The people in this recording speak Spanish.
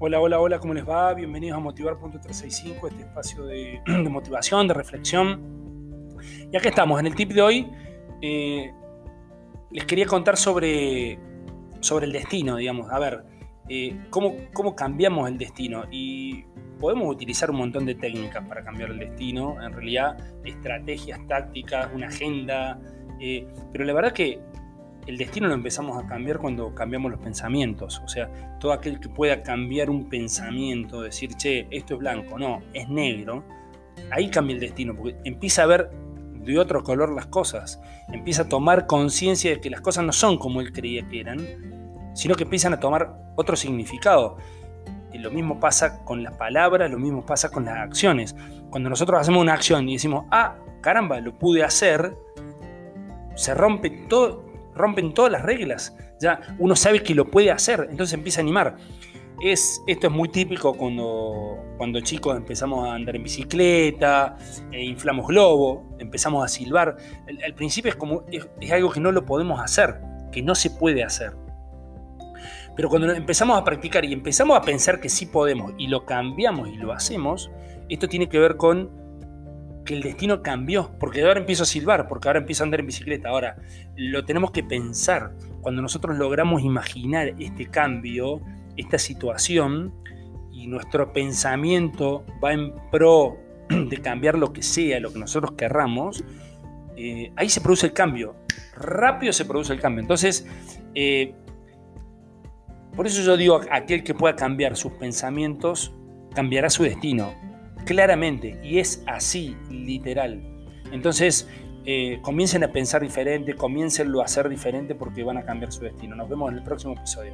Hola, hola, hola, ¿cómo les va? Bienvenidos a Motivar.365, este espacio de, motivación, de reflexión. Y acá estamos, en el tip de hoy eh, les quería contar sobre, sobre el destino, digamos. A ver, eh, cómo, cómo cambiamos el destino. Y podemos utilizar un montón de técnicas para cambiar el destino, en realidad estrategias, tácticas, una agenda, eh, pero la verdad que el destino lo empezamos a cambiar cuando cambiamos los pensamientos. O sea, todo aquel que pueda cambiar un pensamiento, decir, che, esto es blanco, no, es negro, ahí cambia el destino, porque empieza a ver de otro color las cosas, empieza a tomar conciencia de que las cosas no son como él creía que eran, sino que empiezan a tomar otro significado. Y lo mismo pasa con las palabras, lo mismo pasa con las acciones. Cuando nosotros hacemos una acción y decimos, ah, caramba, lo pude hacer, se rompe todo, rompen todas las reglas. Ya uno sabe que lo puede hacer, entonces empieza a animar. Es, esto es muy típico cuando, cuando chicos empezamos a andar en bicicleta, e inflamos globo, empezamos a silbar. Al, principio es, como, es, algo que no lo podemos hacer, que no se puede hacer. Pero cuando empezamos a practicar y empezamos a pensar que sí podemos y lo cambiamos y lo hacemos, esto tiene que ver con que el destino cambió, porque ahora empiezo a silbar, porque ahora empiezo a andar en bicicleta. Ahora, lo tenemos que pensar. Cuando nosotros logramos imaginar este cambio, esta situación, y nuestro pensamiento va en pro de cambiar lo que sea, lo que nosotros querramos, eh, ahí se produce el cambio. Rápido se produce el cambio. Entonces, eh, por eso yo digo, aquel que pueda cambiar sus pensamientos, cambiará su destino claramente, y es así, literal. Entonces, eh, comiencen a pensar diferente, comiencenlo a hacer diferente porque van a cambiar su destino. Nos vemos en el próximo episodio.